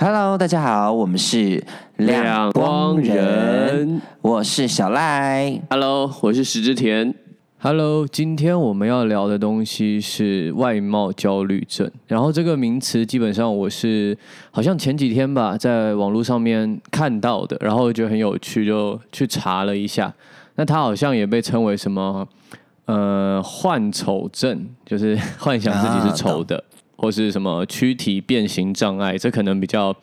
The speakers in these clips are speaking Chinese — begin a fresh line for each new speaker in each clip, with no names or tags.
Hello，大家好，我们是
亮光人，
我是小赖。
Hello，我是石之田。
Hello，今天我们要聊的东西是外貌焦虑症。然后这个名词基本上我是好像前几天吧，在网络上面看到的，然后觉得很有趣，就去查了一下。那它好像也被称为什么呃幻丑症，就是 幻想自己是丑的，或是什么躯体变形障碍，这可能比较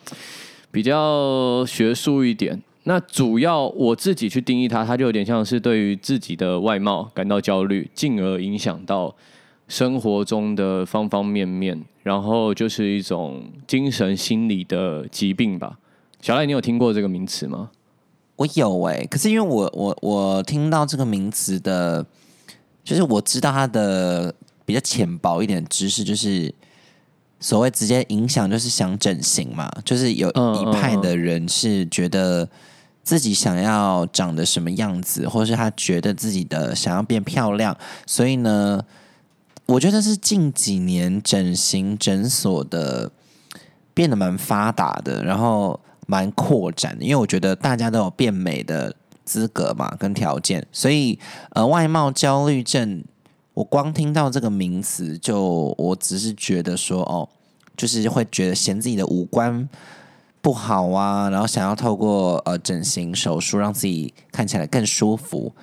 比较学术一点。那主要我自己去定义它，它就有点像是对于自己的外貌感到焦虑，进而影响到生活中的方方面面，然后就是一种精神心理的疾病吧。小赖，你有听过这个名词吗？
我有哎、可是因为我我我听到这个名词的，就是我知道它的比较浅薄一点知识，就是所谓直接影响就是想整形嘛，就是有
嗯
一派的人是觉得自己想要长得什么样子，或是他觉得自己的想要变漂亮，所以呢，我觉得是近几年整形诊所的变得蛮发达的，然后蛮扩展的，因为我觉得大家都有变美的资格嘛，跟条件，所以呃，外貌焦虑症，我光听到这个名词就，我只是觉得说，哦，就是会觉得嫌自己的五官不好啊，然后想要透过呃整形手术让自己看起来更舒服。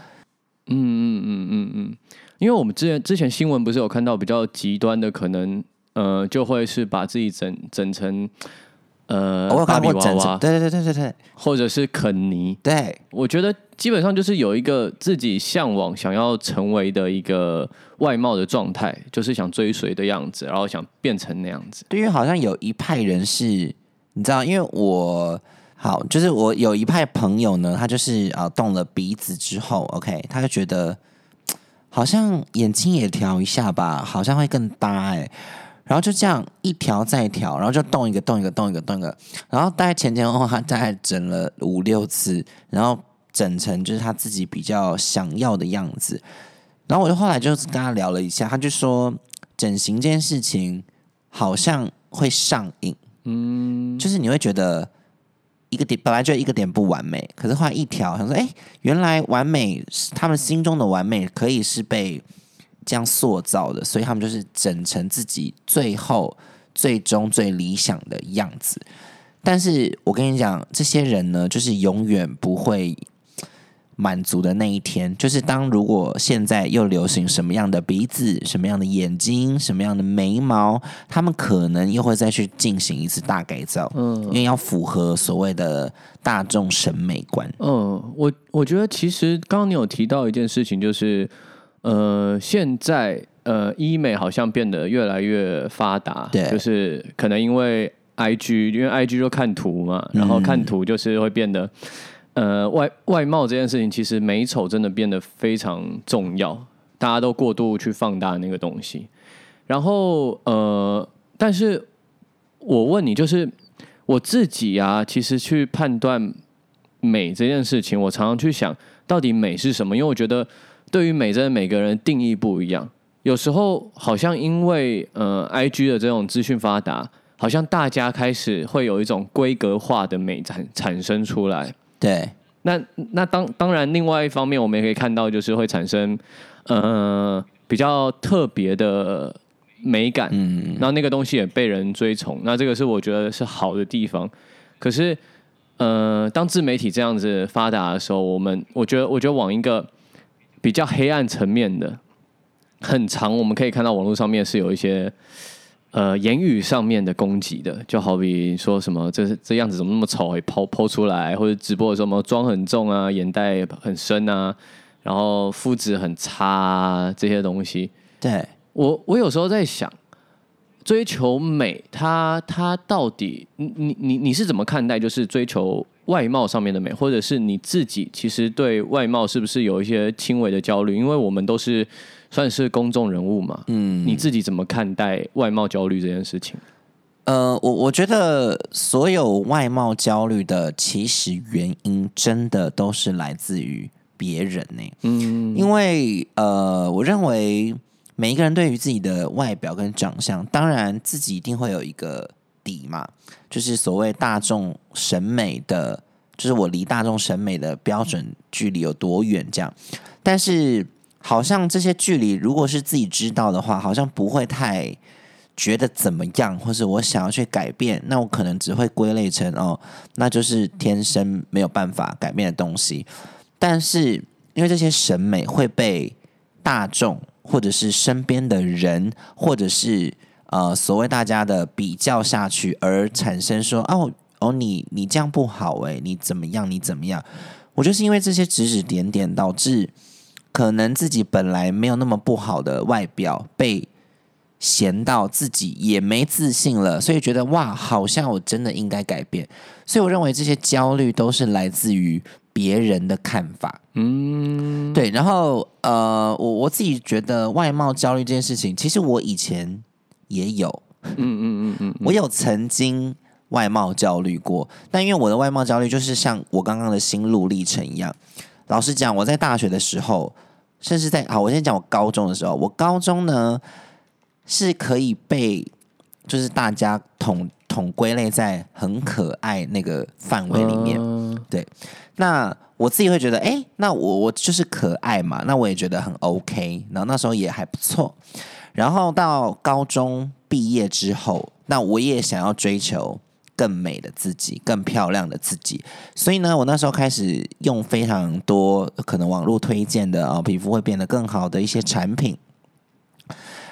嗯嗯嗯嗯嗯，因为我们之前之前新闻不是有看到比较极端的，可能呃就会是把自己整整成呃
我有
芭比娃
看过整形，
娃，
对对对对对对
或者是肯尼。
对，
我觉得基本上就是有一个自己向往、想要成为的一个外貌的状态，就是想追随的样子，然后想变成那样子。
对，因为好像有一派人是，你知道，因为我好，就是我有一派朋友呢，他就是啊、呃动了鼻子之后，OK，他就觉得好像眼睛也调一下吧，好像会更搭哎、然后就这样一条再调，然后就动一个动一个动一个动一个，然后大概前前后后他大概整了五六次，然后整成就是他自己比较想要的样子。然后我就后来就是跟他聊了一下，他就说整形这件事情好像会上瘾，嗯，就是你会觉得一个点本来就一个点不完美，可是后来一条，想说，哎，原来完美，他们心中的完美可以是被这样塑造的，所以他们就是整成自己最后最终最理想的样子。但是我跟你讲，这些人呢，就是永远不会满足的那一天，就是当如果现在又流行什么样的鼻子、什么样的眼睛、什么样的眉毛，他们可能又会再去进行一次大改造，嗯，因为要符合所谓的大众审美观。
嗯，我我觉得其实刚刚你有提到一件事情，就是呃，现在呃医美好像变得越来越发达，
对
就是可能因为 I G，因为 I G 就看图嘛，然后看图就是会变得。呃，外外貌这件事情，其实美丑真的变得非常重要，大家都过度去放大那个东西。然后呃，但是我问你，就是我自己啊，其实去判断美这件事情，我常常去想到底美是什么，因为我觉得对于美，真的每个人定义不一样。有时候好像因为呃，I G 的这种资讯发达，好像大家开始会有一种规格化的美产产生出来。
对，
那那当当然，另外一方面，我们也可以看到，就是会产生呃比较特别的美感，嗯，然后那个东西也被人追崇，那这个是我觉得是好的地方。可是，呃，当自媒体这样子发达的时候，我们我觉得我觉得往一个比较黑暗层面的，很长，我们可以看到网络上面是有一些。呃，言语上面的攻击的，就好比说什么这这样子怎么那么丑，会抛抛出来，或者直播的时候什么妆很重啊，眼袋很深啊，然后肤质很差啊，这些东西，
对，
我我有时候在想，追求美，它它到底，你你你你是怎么看待？就是追求外貌上面的美，或者是你自己其实对外貌是不是有一些轻微的焦虑？因为我们都是算是公众人物嘛，嗯，你自己怎么看待外貌焦虑这件事情？
呃，我我觉得所有外貌焦虑的其实原因，真的都是来自于别人呢、嗯，因为呃，我认为每一个人对于自己的外表跟长相，当然自己一定会有一个底嘛，就是所谓大众审美的，就是我离大众审美的标准距离有多远这样。但是好像这些距离，如果是自己知道的话，好像不会太觉得怎么样，或是我想要去改变，那我可能只会归类成哦，那就是天生没有办法改变的东西。但是因为这些审美会被大众或者是身边的人，或者是呃所谓大家的比较下去，而产生说哦哦你你这样不好诶，你怎么样你怎么样？我就是因为这些指指点点，导致可能自己本来没有那么不好的外表被。闲到自己也没自信了，所以觉得哇，好像我真的应该改变。所以我认为这些焦虑都是来自于别人的看法。嗯，对。然后呃，我我自己觉得外貌焦虑这件事情，其实我以前也有。嗯嗯嗯嗯，我有曾经外貌焦虑过，但因为我的外貌焦虑就是像我刚刚的心路历程一样。老实讲，我在大学的时候，甚至在好，我先讲我高中的时候，我高中呢。是可以被就是大家统统归类在很可爱那个范围里面，对。那我自己会觉得，哎，那我我就是可爱嘛，那我也觉得很 OK。然后那时候也还不错。然后到高中毕业之后，那我也想要追求更美的自己，更漂亮的自己。所以呢，我那时候开始用非常多可能网络推荐的啊，皮肤会变得更好的一些产品。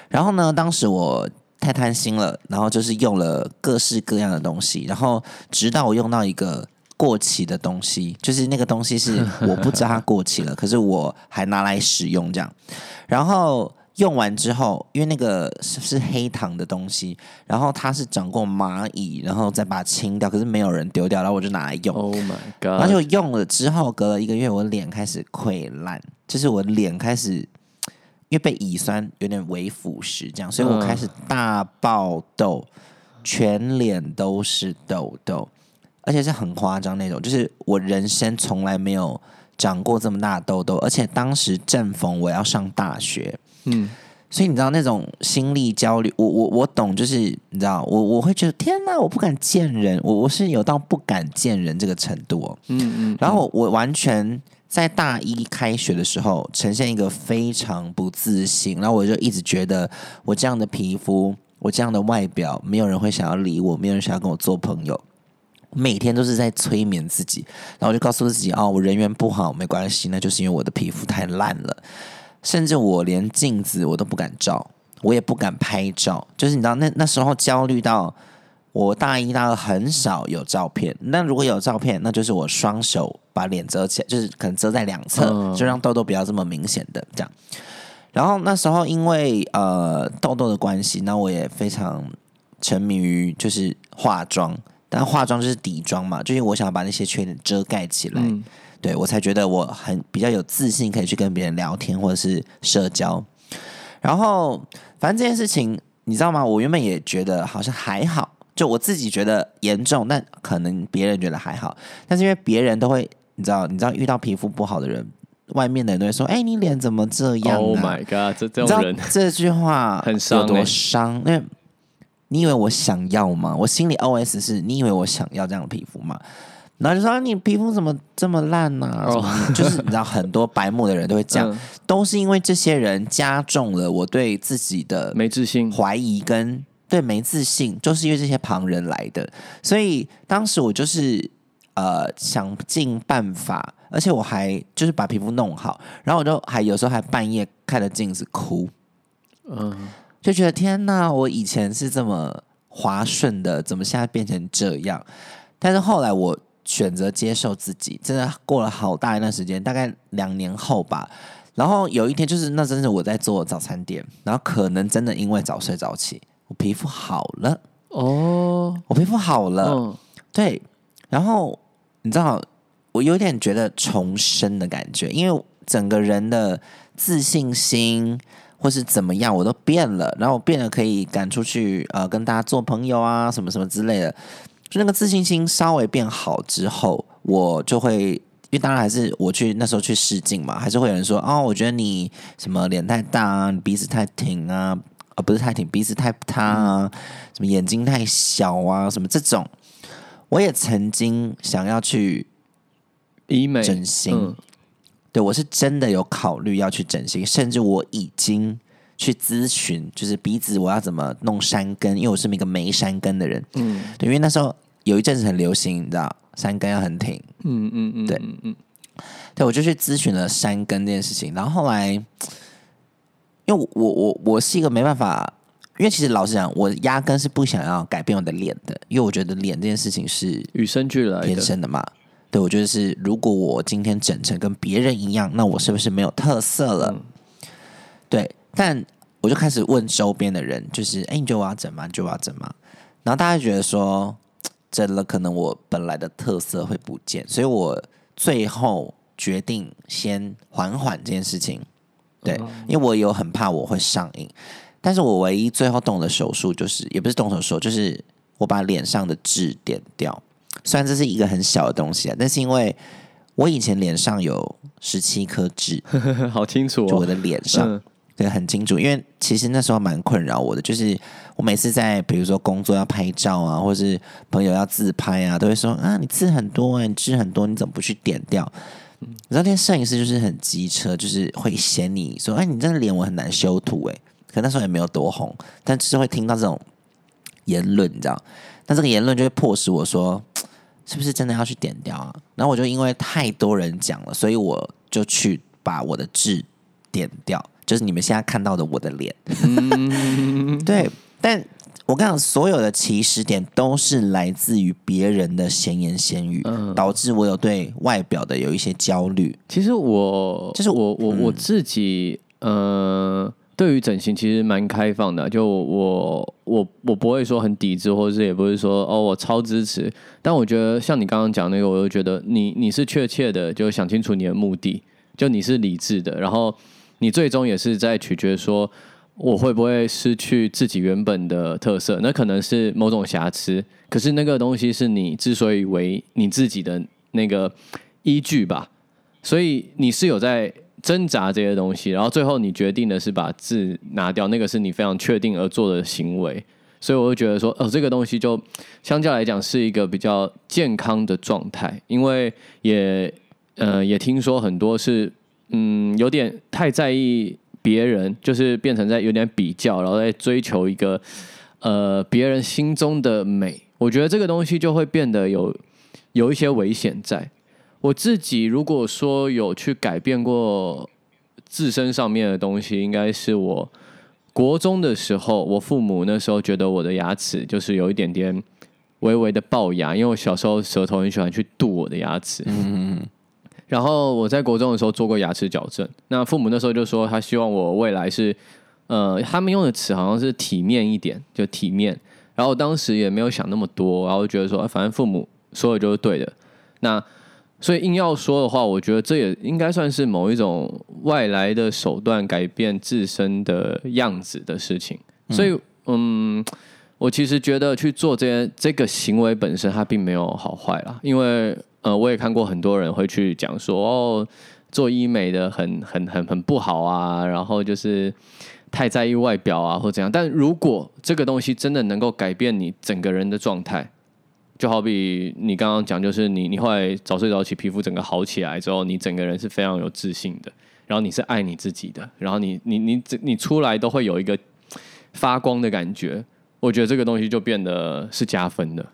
然后呢，当时我太贪心了，然后就是用了各式各样的东西，然后直到我用到一个过期的东西，就是那个东西是 我不知道它过期了，可是我还拿来使用这样。然后用完之后，因为那个是是黑糖的东西，然后它是长过蚂蚁，然后再把它清掉，可是没有人丢掉，然后我就拿来用。
Oh my god！
而且我用了之后，隔了一个月，我脸开始溃烂，就是我脸开始。因为被乙酸有点微腐蚀，这样，所以我开始大爆痘，全脸都是痘痘，而且是很夸张那种，就是我人生从来没有长过这么大的痘痘，而且当时正逢我要上大学，嗯，所以你知道那种心力焦虑，我我我懂，就是你知道，我我会觉得天哪，我不敢见人，我我是有到不敢见人这个程度，嗯嗯，然后我完全。在大一开学的时候，呈现一个非常不自信，然后我就一直觉得我这样的皮肤，我这样的外表，没有人会想要理我，没有人想要跟我做朋友。每天都是在催眠自己，然后我就告诉自己：哦，我人缘不好没关系，那就是因为我的皮肤太烂了。甚至我连镜子我都不敢照，我也不敢拍照。就是你知道，那那时候焦虑到我大一、大二很少有照片。那如果有照片，那就是我双手。把脸遮起来，就是可能遮在两侧，就让痘痘不要这么明显的这样。然后那时候因为呃痘痘的关系，那我也非常沉迷于就是化妆，但化妆就是底妆嘛，就是我想要把那些缺点遮盖起来，对我才觉得我很比较有自信，可以去跟别人聊天或者是社交。然后反正这件事情你知道吗？我原本也觉得好像还好，就我自己觉得严重，但可能别人觉得还好，但是因为别人都会。你知道，你知道遇到皮肤不好的人，外面的人都会说：“哎，你脸怎么这样
？”Oh my god！这这种人，
这句话
很伤，
多伤。因为你以为我想要吗？我心里 OS 是：你以为我想要这样的皮肤吗？然后就说：“你皮肤怎么这么烂呢？”就是你知道，很多白目的人都会这样，都是因为这些人加重了我对自己的
没自信、
怀疑跟对没自信，就是因为这些旁人来的。所以当时我就是。呃，想尽办法，而且我还就是把皮肤弄好，然后我就还有时候还半夜看着镜子哭，嗯，就觉得天哪，我以前是这么滑顺的，怎么现在变成这样？但是后来我选择接受自己，真的过了好大一段时间，大概两年后吧。然后有一天，就是那真是我在做早餐店，然后可能真的因为早睡早起，我皮肤好了哦，我皮肤好了，对。然后你知道，我有点觉得重生的感觉，因为整个人的自信心或是怎么样，我都变了。然后我变了可以赶出去，呃，跟大家做朋友啊，什么什么之类的。就那个自信心稍微变好之后，我就会，因为当然还是我去那时候去试镜嘛，还是会有人说，哦，我觉得你什么脸太大啊，鼻子太挺啊。啊，不是太挺，鼻子太塌啊，什么眼睛太小啊，什么这种，我也曾经想要去
医美
整形
嗯
对我是真的有考虑要去整形，甚至我已经去咨询，就是鼻子我要怎么弄山根，因为我是一个没山根的人。
嗯
对，因为那时候有一阵子很流行，你知道，山根要很挺。
嗯嗯嗯，
对
嗯嗯
对，我就去咨询了山根这件事情，然后后来，因为我我我我是一个没办法，因为其实老实讲，我压根是不想要改变我的脸的，因为我觉得脸这件事情是
与生俱来的，
天生的嘛。对，我觉得是，如果我今天整成跟别人一样，那我是不是没有特色了？对，但我就开始问周边的人，就是，哎，你觉得我要整吗？你觉得我要整吗？然后大家觉得说，整了可能我本来的特色会不见，所以我最后决定先缓缓这件事情。对，因为我有很怕我会上瘾，但是我唯一最后动的手术就是，也不是动手术，就是我把脸上的痣点掉。虽然这是一个很小的东西啊，但是因为我以前脸上有十七颗痣，
好清楚哦。
就我的脸上，
嗯
对，很清楚。因为其实那时候蛮困扰我的，就是我每次在比如说工作要拍照啊，或是朋友要自拍啊，都会说啊，你痣很多、啊，你痣很多，你怎么不去点掉？你知道那些摄影师就是很机车，就是会嫌你说，哎，你这个脸我很难修图，哎，可那时候也没有多红，但就是会听到这种言论，你知道？那这个言论就会迫使我说，是不是真的要去点掉啊？然后我就因为太多人讲了，所以我就去把我的痣点掉，就是你们现在看到的我的脸。对，但我跟你讲，所有的起始点都是来自于别人的闲言闲语，
嗯
导致我有对外表的有一些焦虑。
其实我
就是
我我
嗯
我自己呃，对于整形其实蛮开放的，就我我我不会说很抵制，或者是也不是说哦我超支持，但我觉得像你刚刚讲那个，我就觉得你你是确切的，就想清楚你的目的，就你是理智的，然后你最终也是在取决说。我会不会失去自己原本的特色？那可能是某种瑕疵，可是那个东西是你之所以为你自己的那个依据吧。所以你是有在挣扎这些东西，然后最后你决定的是把字拿掉，那个是你非常确定而做的行为。所以我就觉得说，哦，这个东西就相较来讲是一个比较健康的状态，因为也呃也听说很多是嗯有点太在意别人，就是变成在有点比较，然后在追求一个呃别人心中的美。我觉得这个东西就会变得有有一些危险在。我自己如果说有去改变过自身上面的东西，应该是我国中的时候，我父母那时候觉得我的牙齿就是有一点点微微的龅牙，因为我小时候舌头很喜欢去度我的牙齿。
嗯，
然后我在国中的时候做过牙齿矫正，那父母那时候就说他希望我未来是，呃，他们用的词好像是体面一点，就体面。然后当时也没有想那么多，然后觉得说，反正父母说的就是对的。那所以硬要说的话，我觉得这也应该算是某一种外来的手段改变自身的样子的事情。所以，嗯，我其实觉得去做这些这个行为本身，它并没有好坏啦，因为呃，我也看过很多人会去讲说，哦，做医美的很很很很不好啊，然后就是太在意外表啊，或怎样。但如果这个东西真的能够改变你整个人的状态，就好比你刚刚讲，就是你你后来早睡早起，皮肤整个好起来之后，你整个人是非常有自信的，然后你是爱你自己的，然后你你你你出来都会有一个发光的感觉。我觉得这个东西就变得是加分的。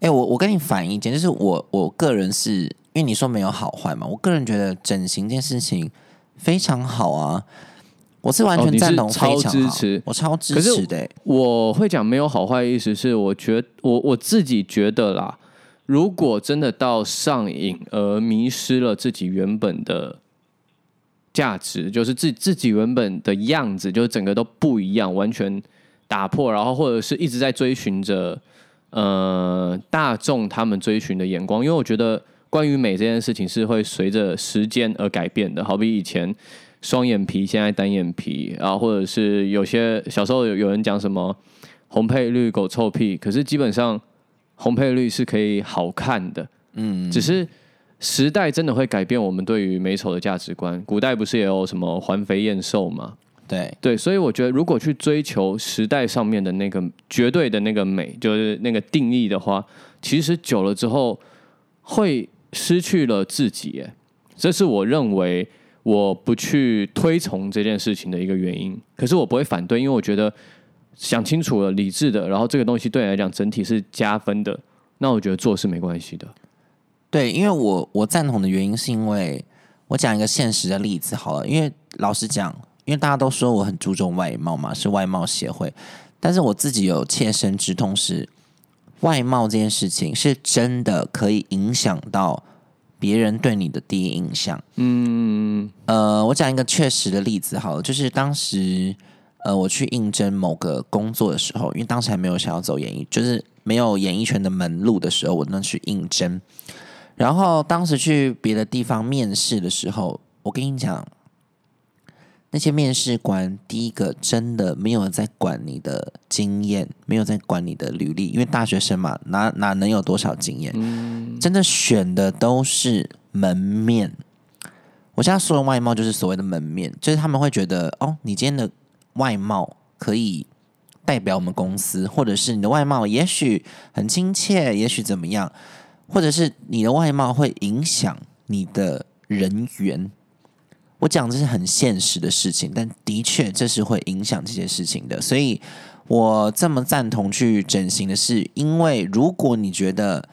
哎、我我跟你反映一件，就是我我个人是因为你说没有好坏嘛，我个人觉得整形这件事情非常好啊，我是完全赞同，非
超，支持
我超支持的、欸
我会讲没有好坏，意思是我觉我我自己觉得啦，如果真的到上瘾而迷失了自己原本的价值，就是自自己原本的样子，就是整个都不一样，完全打破，然后或者是一直在追寻着呃大众他们追寻的眼光，因为我觉得关于美这件事情是会随着时间而改变的，好比以前。双眼皮，现在单眼皮，然后或者是有些小时候有有人讲什么红配绿狗臭屁，可是基本上红配绿是可以好看的，
嗯，
只是时代真的会改变我们对于美丑的价值观。古代不是也有什么环肥燕瘦吗？
对，
对，所以我觉得如果去追求时代上面的那个绝对的那个美，就是那个定义的话，其实久了之后会失去了自己。哎，这是我认为我不去推崇这件事情的一个原因。可是我不会反对，因为我觉得想清楚了、理智的，然后这个东西对你来讲整体是加分的，那我觉得做是没关系的。
对，因为我我赞同的原因是因为我讲一个现实的例子好了，因为老实讲。因为大家都说我很注重外貌嘛，是外貌协会，但是我自己有切身之痛，是外貌这件事情是真的可以影响到别人对你的第一印象。嗯，呃，我讲一个确实的例子好了，就是当时呃我去应征某个工作的时候，因为当时还没有想要走演艺，就是没有演艺圈的门路的时候，我那去应征。然后当时去别的地方面试的时候，我跟你讲。那些面试官，第一个真的没有在管你的经验，没有在管你的履历，因为大学生嘛，哪哪能有多少经验？真的选的都是门面。我现在说的外貌就是所谓的门面，就是他们会觉得哦，你今天的外貌可以代表我们公司，或者是你的外貌也许很亲切，也许怎么样，或者是你的外貌会影响你的人缘。我讲这是很现实的事情，但的确这是会影响这些事情的。所以我这么赞同去整形的是，因为如果你觉得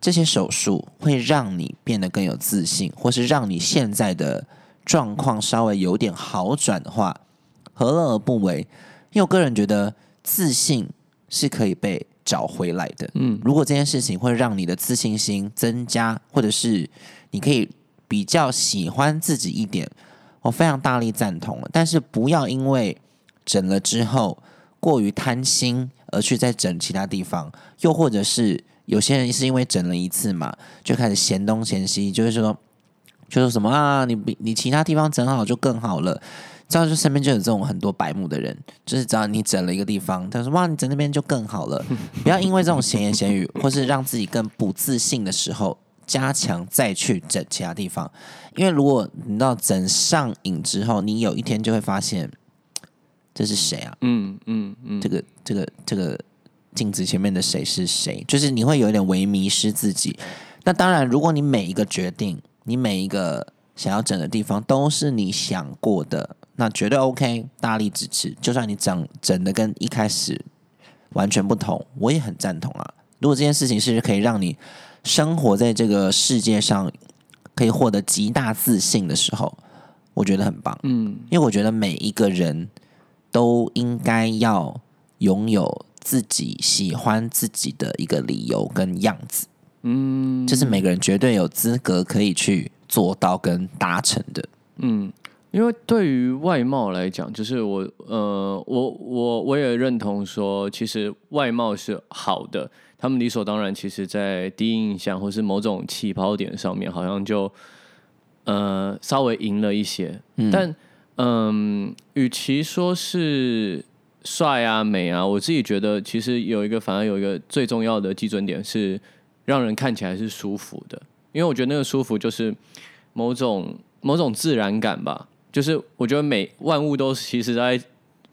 这些手术会让你变得更有自信，或是让你现在的状况稍微有点好转的话，何乐而不为？因为我个人觉得自信是可以被找回来的。嗯，如果这件事情会让你的自信心增加，或者是你可以。比较喜欢自己一点，我非常大力赞同。但是不要因为整了之后过于贪心而去再整其他地方，又或者是有些人是因为整了一次嘛，就开始嫌东嫌西，就是说，就说什么啊，你比你其他地方整好就更好了。知道就身边就有这种很多白目的人，就是只要你整了一个地方，他说哇，你整那边就更好了。不要因为这种闲言闲语，或是让自己更不自信的时候。加强再去整其他地方，因为如果你知道整上瘾之后，你有一天就会发现这是谁啊？嗯嗯嗯，这个这个这个镜子前面的谁是谁？就是你会有一点微迷失自己。那当然，如果你每一个决定，你每一个想要整的地方都是你想过的，那绝对 OK，大力支持。就算你整整的跟一开始完全不同，我也很赞同啊。如果这件事情是可以让你。生活在这个世界上，可以获得极大自信的时候，我觉得很棒。嗯，因为我觉得每一个人都应该要拥有自己喜欢自己的一个理由跟样子。嗯，这是每个人绝对有资格可以去做到跟达成的。
嗯，因为对于外貌来讲，就是我呃，我我我也认同说，其实外貌是好的。他们理所当然，其实，在第一印象或是某种起跑点上面，好像就呃稍微赢了一些。但嗯，与其说是帅啊、美啊，我自己觉得，其实有一个反而有一个最重要的基准点是让人看起来是舒服的。因为我觉得那个舒服就是某种某种自然感吧。就是我觉得每万物都其实在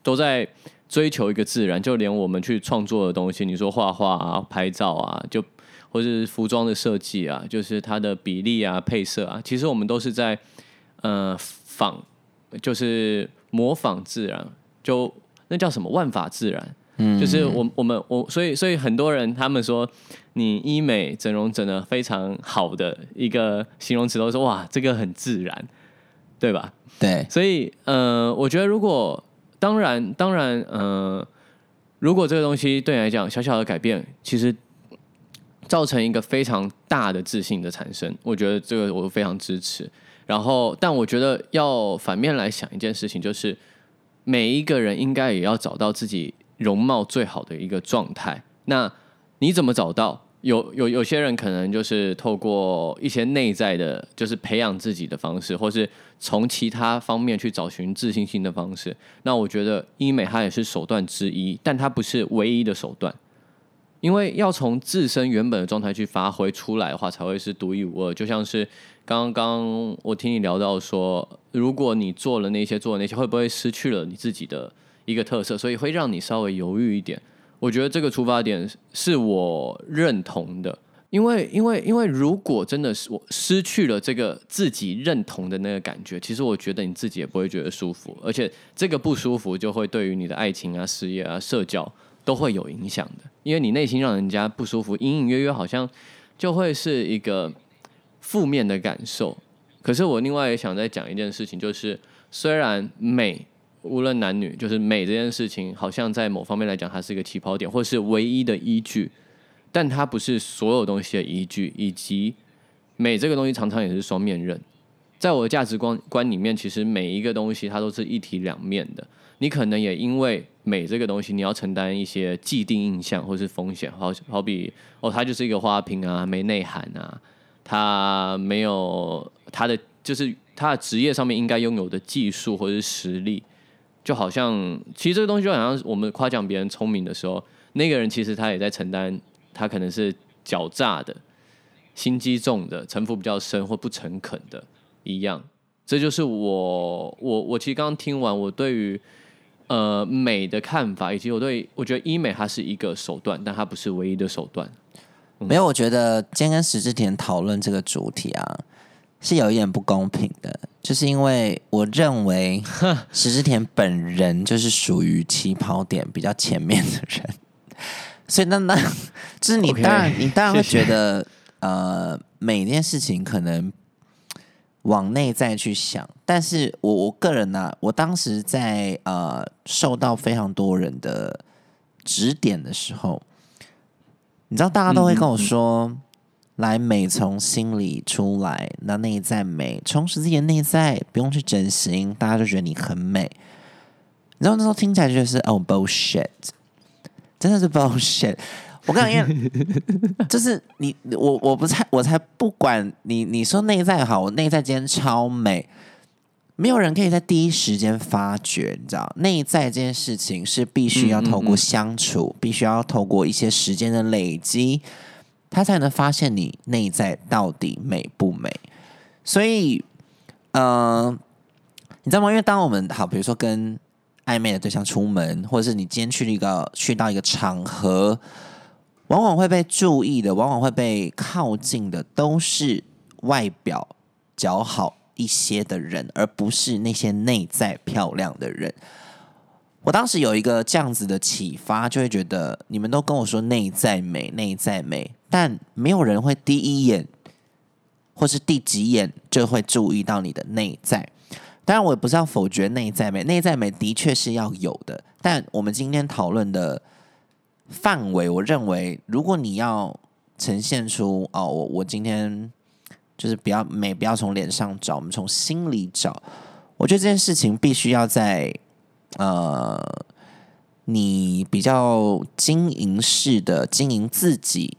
都在。追求一个自然，就连我们去创作的东西，你说画画啊、拍照啊，就或是服装的设计啊，就是它的比例啊、配色啊，其实我们都是在呃仿，就是模仿自然，就那叫什么万法自然，嗯，就是我我们我所以所以很多人他们说你医美整容整的非常好的一个形容词都说哇这个很自然，对吧？
对，
所以呃，我觉得如果当然，当然，呃，如果这个东西对你来讲小小的改变，其实造成一个非常大的自信的产生，我觉得这个我非常支持。然后，但我觉得要反面来想一件事情，就是每一个人应该也要找到自己容貌最好的一个状态。那你怎么找到？有有有些人可能就是透过一些内在的，就是培养自己的方式，或是从其他方面去找寻自信心的方式。那我觉得医美它也是手段之一，但它不是唯一的手段。因为要从自身原本的状态去发挥出来的话，才会是独一无二。就像是刚刚我听你聊到说，如果你做了那些做了那些，会不会失去了你自己的一个特色？所以会让你稍微犹豫一点。我觉得这个出发点是我认同的。因为，因为，因为，如果真的是我失去了这个自己认同的那个感觉，其实我觉得你自己也不会觉得舒服，而且这个不舒服就会对于你的爱情啊、事业啊、社交都会有影响的。因为你内心让人家不舒服，隐隐约约好像就会是一个负面的感受。可是我另外也想再讲一件事情，就是虽然美无论男女，就是美这件事情，好像在某方面来讲，它是一个起跑点，或是唯一的依据。但它不是所有东西的依据，以及美这个东西常常也是双面刃。在我的价值观观里面，其实每一个东西它都是一体两面的。你可能也因为美这个东西，你要承担一些既定印象或是风险，好好比哦，它就是一个花瓶啊，没内涵啊，它没有它的就是它的职业上面应该拥有的技术或者是实力，就好像其实这个东西就好像我们夸奖别人聪明的时候，那个人其实他也在承担。他可能是狡诈的、心机重的、城府比较深或不诚恳的一样。这就是我我我其实刚刚听完我对于呃美的看法，以及我对我觉得医美它是一个手段，但它不是唯一的手段。
没有，我觉得今天跟石志田讨论这个主题啊，是有一点不公平的，就是因为我认为 石之田本人就是属于起跑点比较前面的人。所以那那，就是你当然你当然会觉得，呃，每件事情可能往内在去想。但是我我个人呢，我当时在呃受到非常多人的指点的时候，你知道大家都会跟我说，来美从心里出来，那内在美，充实自己的内在，不用去整形，大家就觉得你很美。你知道那时候听起来就是哦 bullshit。真的是 bullshit！我跟你讲，就是你我我不才我才不管你你说内在好，我内在今天超美，没有人可以在第一时间发觉，你知道，内在这件事情是必须要透过相处，必须要透过一些时间的累积，他才能发现你内在到底美不美。所以，嗯，你知道吗？因为当我们好，比如说跟。暧昧的对象出门，或者是你今天去一个去到一个场合，往往会被注意的，往往会被靠近的，都是外表较好一些的人，而不是那些内在漂亮的人。我当时有一个这样子的启发，就会觉得你们都跟我说内在美，内在美，但没有人会第一眼或是第几眼就会注意到你的内在。当然，我也不是要否决内在美，内在美的确是要有的。但我们今天讨论的范围，我认为，如果你要呈现出哦，我我今天就是不要美，不要从脸上找，我们从心里找。我觉得这件事情必须要在呃，你比较经营式的经营自己。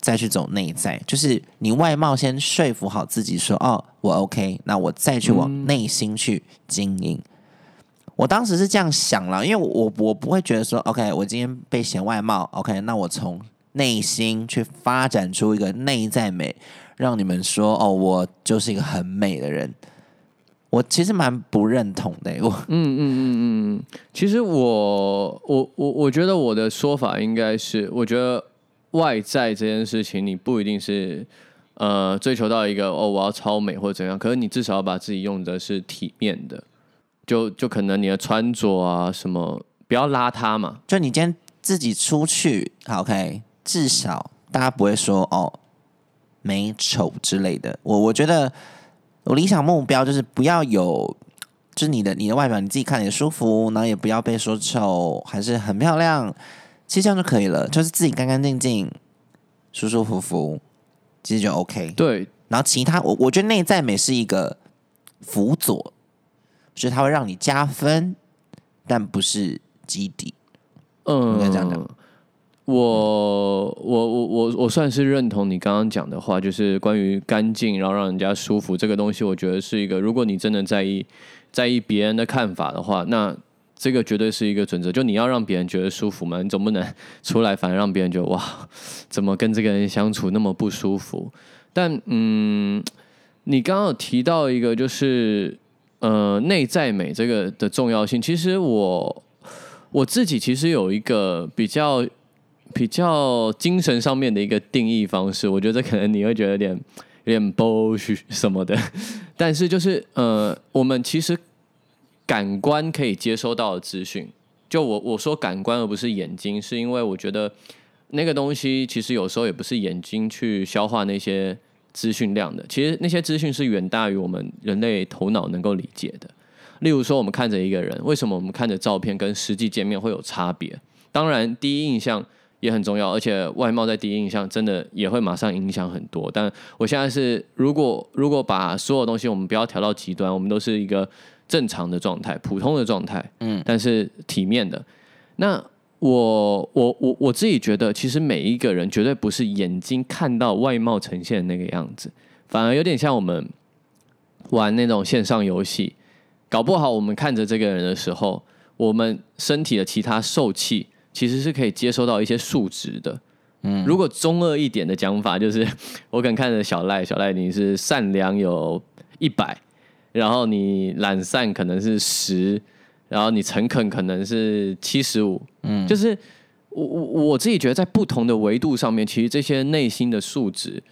再去走内在，就是你外貌先说服好自己，说哦，我 OK，那我再去往内心去经营。我当时是这样想了，因为我我不会觉得说 OK，我今天被嫌外貌 OK，那我从内心去发展出一个内在美，让你们说哦，我就是一个很美的人。我其实蛮不认同的，我嗯嗯
嗯嗯，其实我我我我觉得我的说法应该是，我觉得。外在这件事情，你不一定是呃追求到一个哦，我要超美或者怎样，可是你至少要把自己用的是体面的，就就可能你的穿着啊什么不要邋遢嘛。
就你今天自己出去，OK，至少大家不会说哦美丑之类的。我我觉得我理想目标就是不要有，就是你的你的外表你自己看也舒服，然后也不要被说丑，还是很漂亮。其实这样就可以了，就是自己干干净净、舒舒服服，其实就 OK。
对，
然后其他，我我觉得内在美是一个辅佐，就是它会让你加分，但不是基底。嗯，应该这样讲。
我我我我我算是认同你刚刚讲的话，就是关于干净，然后让人家舒服这个东西，我觉得是一个，如果你真的在意在意别人的看法的话，那。这个绝对是一个准则。就你要让别人觉得舒服嘛，你总不能出来反而让别人觉得哇，怎么跟这个人相处那么不舒服？但嗯，你刚刚有提到一个就是呃内在美这个的重要性，其实我我自己其实有一个比较比较精神上面的一个定义方式，我觉得可能你会觉得有点有点 bullsh 什么的，但是就是呃，我们其实感官可以接收到的资讯，就我我说感官而不是眼睛，是因为我觉得那个东西其实有时候也不是眼睛去消化那些资讯量的，其实那些资讯是远大于我们人类头脑能够理解的。例如说，我们看着一个人，为什么我们看着照片跟实际见面会有差别？当然，第一印象也很重要，而且外貌在第一印象真的也会马上影响很多。但我现在是，如果如果把所有东西我们不要调到极端，我们都是一个正常的状态、普通的状态，嗯，但是体面的。那我我我我自己觉得，其实每一个人绝对不是眼睛看到外貌呈现的那个样子，反而有点像我们玩那种线上游戏。搞不好我们看着这个人的时候，我们身体的其他受气其实是可以接收到一些数值的。嗯，如果中二一点的讲法，就是 我可能看着小赖，小赖你是善良有一百，然后你懒散可能是十，然后你诚恳可能是七十五。嗯，就是我我我自己觉得在不同的维度上面，其实这些内心的数值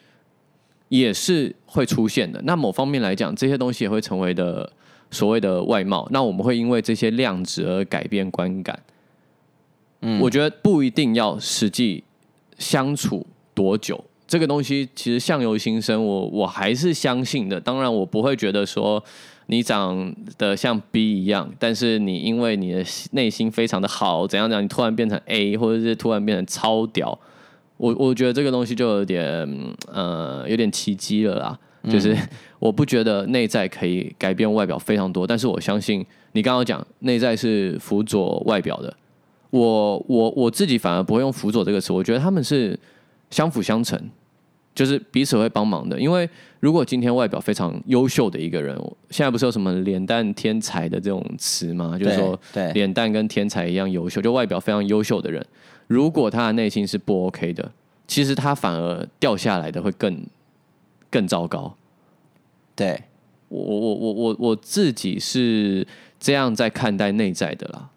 也是会出现的。那某方面来讲，这些东西也会成为的。所谓的外貌，那我们会因为这些量值而改变观感。嗯，我觉得不一定要实际相处多久，这个东西其实相由心生，我我还是相信的。当然，我不会觉得说你长得像 B 一样，但是你因为你的内心非常的好，怎样讲，你突然变成 A，或者是突然变成超屌，我我觉得这个东西就有点呃有点奇迹了啦。就是 我不觉得内在可以改变外表非常多，但是我相信你刚刚讲内在是辅佐外表的。我我我自己反而不会用辅佐这个词，我觉得他们是相辅相成，就是彼此会帮忙的。因为如果今天外表非常优秀的一个人，现在不是有什么脸蛋天才的这种词吗？就是说，
对
脸蛋跟天才一样优秀，就外表非常优秀的人，如果他的内心是不 OK 的，其实他反而掉下来的会更。更糟糕，
对
我我我我我我自己是这样在看待内在的啦。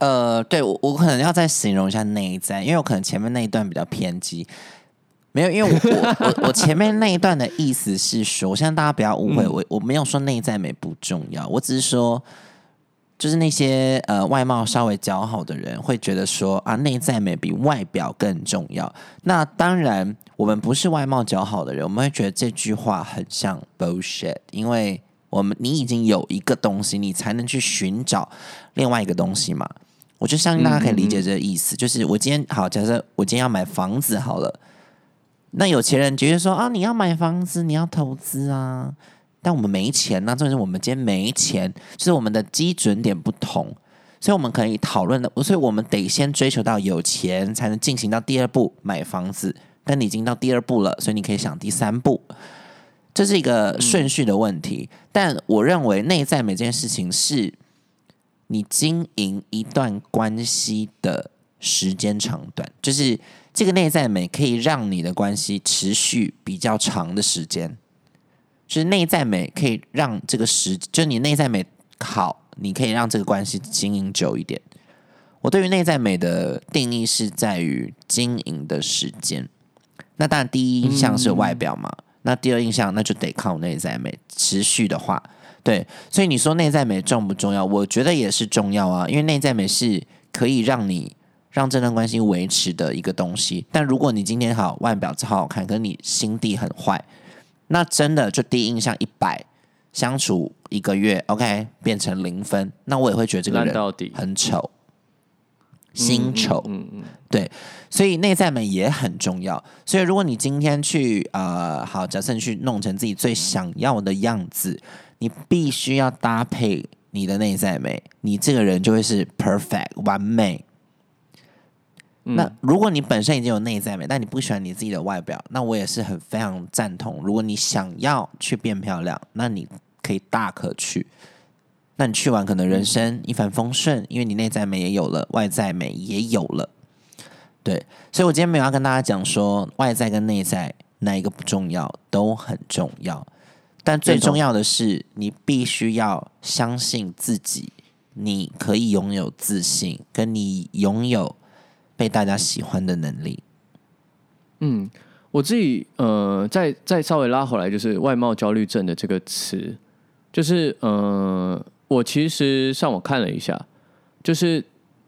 呃，对我我可能要再形容一下内在，因为我可能前面那一段比较偏激，没有，因为我我我前面那一段的意思是说，我现在大家不要误会，我我没有说内在美不重要，我只是说。就是那些呃外貌稍微姣好的人会觉得说啊内在美比外表更重要。那当然，我们不是外貌姣好的人，我们会觉得这句话很像 bullshit，因为我们你已经有一个东西，你才能去寻找另外一个东西嘛。我就相信大家可以理解这个意思。就是我今天好，假设我今天要买房子好了，那有钱人觉得说啊，你要买房子，你要投资啊。但我们没钱呢，重点是我们今天没钱，就是我们的基准点不同，所以我们可以讨论的，所以我们得先追求到有钱，才能进行到第二步买房子。但你已经到第二步了，所以你可以想第三步，这是一个顺序的问题。但我认为内在每件事情是你经营一段关系的时间长短，就是这个内在美可以让你的关系持续比较长的时间。就是内在美可以让这个时，就你内在美好，你可以让这个关系经营久一点。我对于内在美的定义是在于经营的时间。那当然，第一印象是外表嘛，那第二印象那就得靠内在美持续的话，对。所以你说内在美重不重要？我觉得也是重要啊，因为内在美是可以让你让这段关系维持的一个东西。但如果你今天好外表超好看，可是你心地很坏。那真的就第一印象一百，相处一个月，OK 变成零分，那我也会觉得这个人很丑，心丑，嗯嗯，对，所以内在美也很重要。所以如果你今天去呃，好，假设你去弄成自己最想要的样子，你必须要搭配你的内在美，你这个人就会是 perfect 完美。那如果你本身已经有内在美，但你不喜欢你自己的外表，那我也是很非常赞同。如果你想要去变漂亮，那你可以大可去。那你去完可能人生一帆风顺，因为你内在美也有了，外在美也有了。对，所以我今天没有要跟大家讲说外在跟内在哪一个不重要，都很重要。但最重要的是，你必须要相信自己，你可以拥有自信，跟你拥有被大家喜欢的能力。
嗯，我自己呃，再再稍微拉回来，就是外貌焦虑症的这个词，就是呃，我其实上网看了一下，就是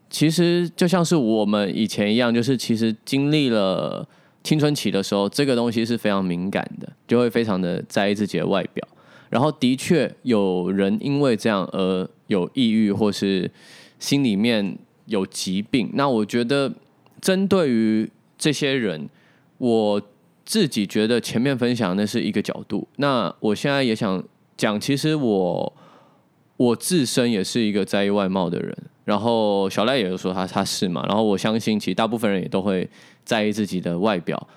其实就像是我们以前一样，就是其实经历了青春期的时候，这个东西是非常敏感的，就会非常的在意自己的外表。然后的确有人因为这样而有抑郁，或是心里面有疾病。那我觉得针对于这些人，我自己觉得前面分享那是一个角度。那我现在也想讲，其实我我自身也是一个在意外貌的人。然后小赖也有说他他是嘛。然后我相信，其实大部分人也都会在意自己的外表。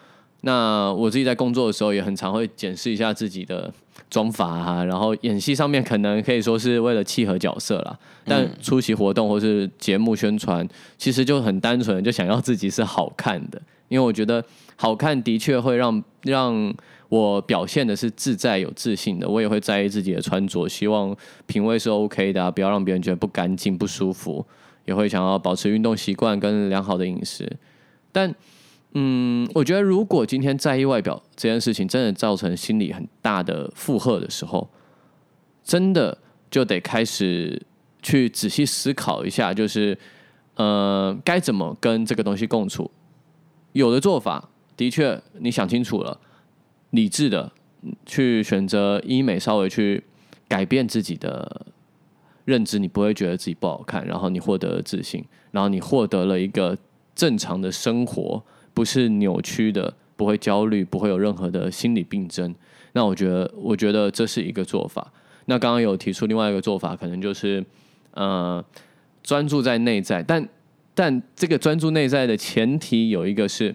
那我自己在工作的时候，也很常会检视一下自己的妆法啊。然后演戏上面可能可以说是为了契合角色啦，但出席活动或是节目宣传，其实就很单纯，就想要自己是好看的。因为我觉得好看的确会让让我表现的是自在有自信的。我也会在意自己的穿着，希望品味是 OK 的，不要让别人觉得不干净不舒服。也会想要保持运动习惯跟良好的饮食，但。嗯，我觉得如果今天在意外表这件事情真的造成心理很大的负荷的时候，真的就得开始去仔细思考一下，就是呃，该怎么跟这个东西共处。有的做法的确你想清楚了，理智的去选择医美，稍微去改变自己的认知，你不会觉得自己不好看，然后你获得了自信，然后你获得了一个正常的生活。不是扭曲的，不会焦虑，不会有任何的心理病症。那我觉得，我觉得这是一个做法。那刚刚有提出另外一个做法，可能就是呃，专注在内在。但但这个专注内在的前提有一个是，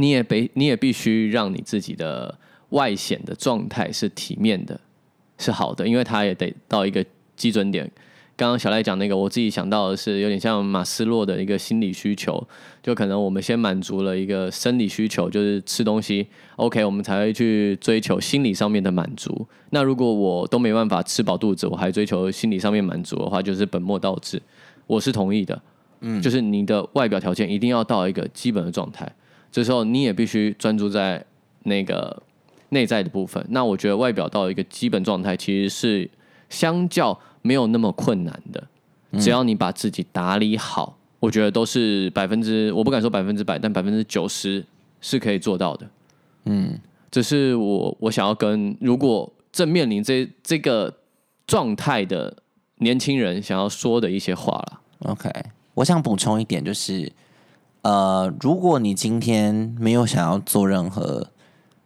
你也必你也必须让你自己的外显的状态是体面的，是好的，因为它也得到一个基准点。刚刚小赖讲那个，我自己想到的是有点像马斯洛的一个心理需求，就可能我们先满足了一个生理需求，就是吃东西，OK，我们才会去追求心理上面的满足。那如果我都没办法吃饱肚子，我还追求心理上面满足的话，就是本末倒置。我是同意的，嗯，就是你的外表条件一定要到一个基本的状态，这时候你也必须专注在那个内在的部分。那我觉得外表到一个基本状态，其实是相较。没有那么困难的，只要你把自己打理好，我觉得都是百分之，我不敢说百分之百，但百分之九十是可以做到的。嗯，这是我我想要跟如果正面临这这个状态的年轻人想要说的一些话了。
OK，我想补充一点，就是呃，如果你今天没有想要做任何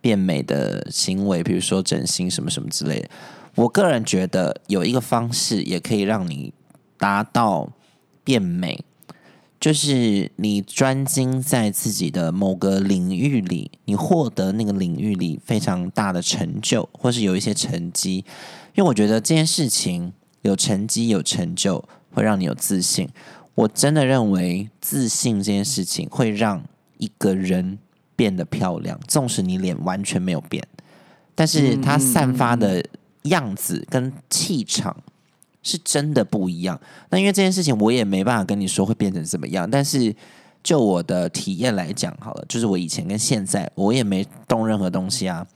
变美的行为，比如说整形什么什么之类的。我个人觉得有一个方式也可以让你达到变美，就是你专精在自己的某个领域里，你获得那个领域里非常大的成就，或是有一些成绩。因为我觉得这件事情有成绩有成就，会让你有自信。我真的认为自信这件事情会让一个人变得漂亮，纵使你脸完全没有变，但是它散发的。样子跟气场是真的不一样。那因为这件事情，我也没办法跟你说会变成怎么样。但是就我的体验来讲，好了，就是我以前跟现在，我也没动任何东西啊。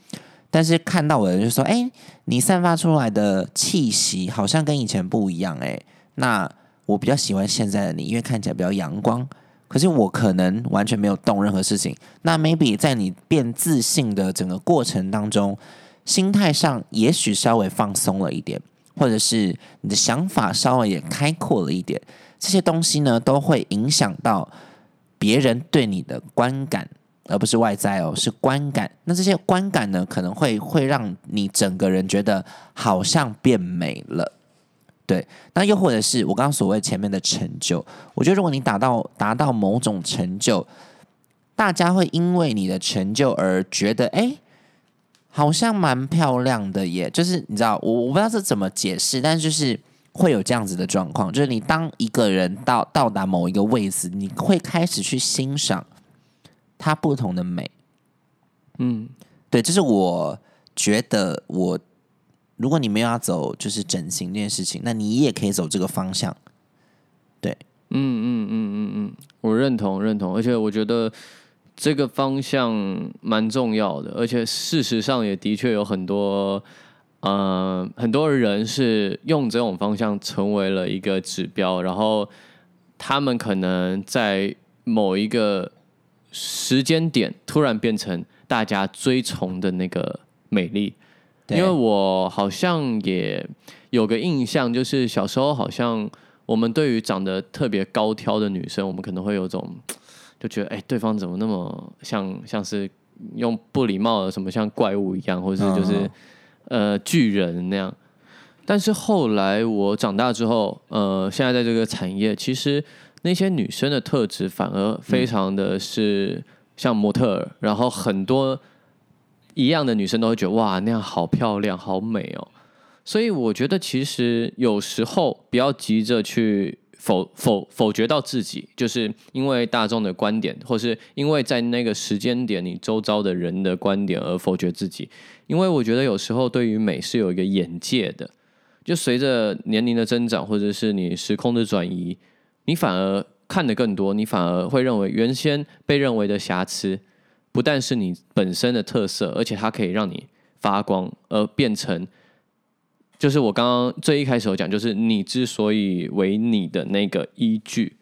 但是看到我的人就说：“哎，你散发出来的气息好像跟以前不一样。”哎，那我比较喜欢现在的你，因为看起来比较阳光。可是我可能完全没有动任何事情。那 maybe 在你变自信的整个过程当中。心态上也许稍微放松了一点，或者是你的想法稍微也开阔了一点，这些东西呢都会影响到别人对你的观感，而不是外在哦，是观感。那这些观感呢，可能会会让你整个人觉得好像变美了。对，那又或者是我刚刚所谓前面的成就，我觉得如果你达到达到某种成就，大家会因为你的成就而觉得，哎。好像蛮漂亮的耶，就是你知道，我我不知道是怎么解释，但就是会有这样子的状况，就是你当一个人到到达某一个位置，你会开始去欣赏它不同的美。
嗯，
对，这是我觉得我，如果你没有要走就是整形这件事情，那你也可以走这个方向。
对嗯嗯嗯嗯嗯，我认同认同，而且我觉得这个方向蛮重要的，而且事实上也的确有很多，呃，很多人是用这种方向成为了一个指标，然后他们可能在某一个时间点突然变成大家追崇的那个美丽。
对。
因为我好像也有个印象，就是小时候好像我们对于长得特别高挑的女生，我们可能会有种 就觉得，哎、对方怎么那么像像是用不礼貌的什么像怪物一样，或者是就是、呃巨人那样。但是后来我长大之后，呃，现在在这个产业，其实那些女生的特质反而非常的是像模特儿，然后很多一样的女生都会觉得哇，那样好漂亮，好美哦。所以我觉得其实有时候不要急着去否否否决到自己，就是因为大众的观点，或是因为在那个时间点你周遭的人的观点而否决自己。因为我觉得有时候对于美是有一个眼界的，就随着年龄的增长，或者是你时空的转移，你反而看得更多，你反而会认为原先被认为的瑕疵，不但是你本身的特色，而且它可以让你发光，而变成，就是我刚刚最一开始有讲，就是你之所以为你的那个依据。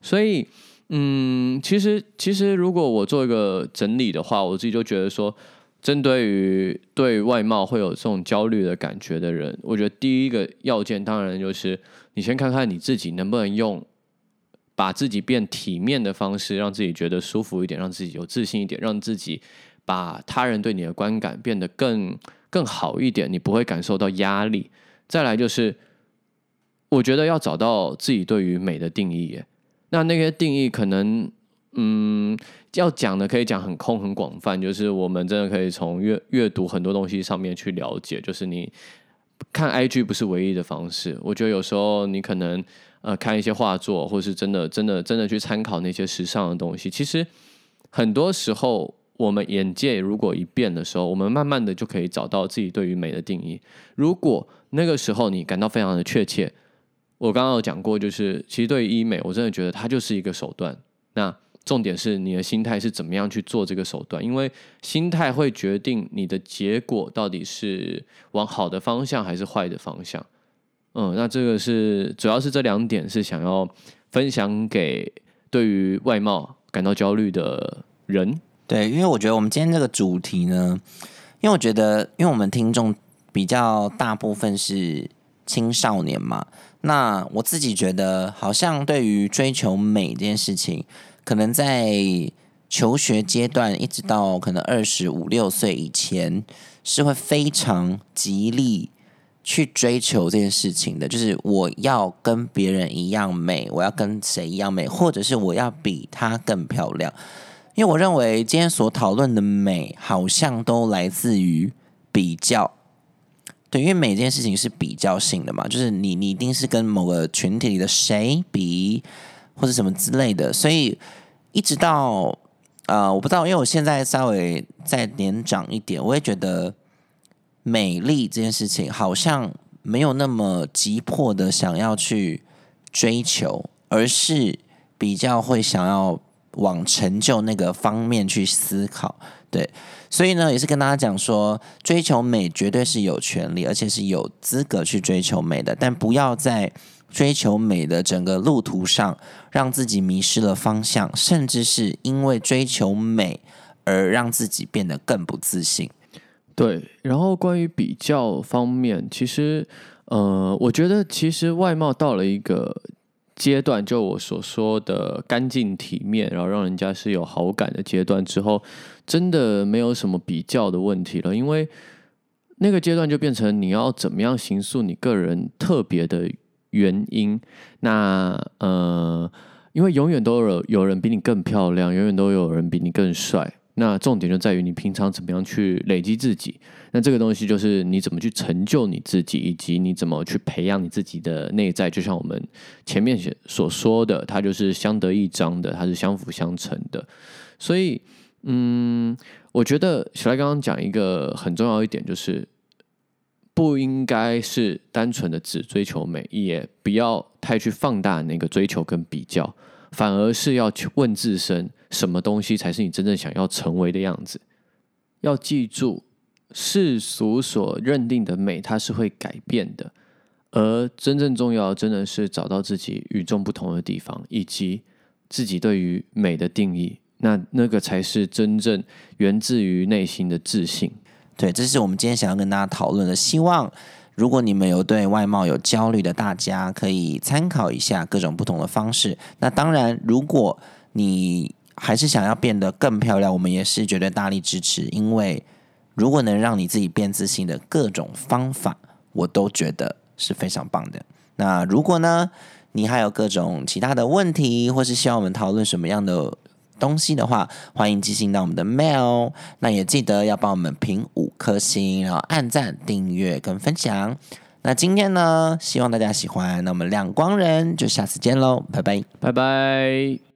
所以，嗯，其实其实如果我做一个整理的话，我自己就觉得说，针对于对外貌会有这种焦虑的感觉的人，我觉得第一个要件当然就是你先看看你自己能不能用把自己变体面的方式，让自己觉得舒服一点，让自己有自信一点，让自己把他人对你的观感变得更更好一点，你不会感受到压力。再来就是，我觉得要找到自己对于美的定义耶。那那些定义可能，嗯，要讲的可以讲很空很广泛，就是我们真的可以从阅阅读很多东西上面去了解，就是你看 IG 不是唯一的方式。我觉得有时候你可能呃看一些画作，或是真的真的真的去参考那些时尚的东西，其实很多时候我们眼界如果一变的时候，我们慢慢的就可以找到自己对于美的定义。如果那个时候你感到非常的确切，我刚刚有讲过，就是其实对于医美，我真的觉得它就是一个手段。那重点是你的心态是怎么样去做这个手段，因为心态会决定你的结果到底是往好的方向还是坏的方向。嗯，那这个是主要是这两点是想要分享给对于外貌感到焦虑的人。
对，因为我觉得我们今天这个主题呢，因为我觉得，因为我们听众比较大部分是青少年嘛，那我自己觉得，好像对于追求美这件事情，可能在求学阶段一直到可能二十五六岁以前，是会非常极力去追求这件事情的，就是我要跟别人一样美，我要跟谁一样美，或者是我要比他更漂亮。因为我认为今天所讨论的美，好像都来自于比较。对，因为美这件事情是比较性的嘛，就是你你一定是跟某个群体里的谁比，或者什么之类的，所以一直到呃，我不知道，因为我现在稍微再年长一点，我也觉得美丽这件事情好像没有那么急迫的想要去追求，而是比较会想要往成就那个方面去思考。对，所以呢，也是跟大家讲说，追求美绝对是有权利，而且是有资格去追求美的，但不要在追求美的整个路途上，让自己迷失了方向，甚至是因为追求美而让自己变得更不自信。
对，然后关于比较方面，其实呃，我觉得其实外貌到了一个阶段，就我所说的干净体面，然后让人家是有好感的阶段之后，真的没有什么比较的问题了，因为那个阶段就变成你要怎么样形塑你个人特别的原因。那呃，因为永远都有有人比你更漂亮，永远都有人比你更帅。那重点就在于你平常怎么样去累积自己。那这个东西就是你怎么去成就你自己，以及你怎么去培养你自己的内在。就像我们前面所说的，它就是相得益彰的，它是相辅相成的。所以，嗯，我觉得小赖刚刚讲一个很重要一点，就是不应该是单纯的只追求美，也不要太去放大那个追求跟比较，反而是要去问自身，什么东西才是你真正想要成为的样子。要记住。世俗所认定的美，它是会改变的，而真正重要，真的是找到自己与众不同的地方，以及自己对于美的定义。那那个才是真正源自于内心的自信。
对，这是我们今天想要跟大家讨论的。希望如果你们有对外貌有焦虑的，大家可以参考一下各种不同的方式。那当然，如果你还是想要变得更漂亮，我们也是绝对大力支持，因为。如果能让你自己变自信的各种方法，我都觉得是非常棒的。那如果呢，你还有各种其他的问题，或是希望我们讨论什么样的东西的话，欢迎寄信到我们的 mail。那也记得要帮我们评五颗星，然后按赞、订阅跟分享。那今天呢，希望大家喜欢。那我们亮光人就下次见喽，拜拜，
拜拜。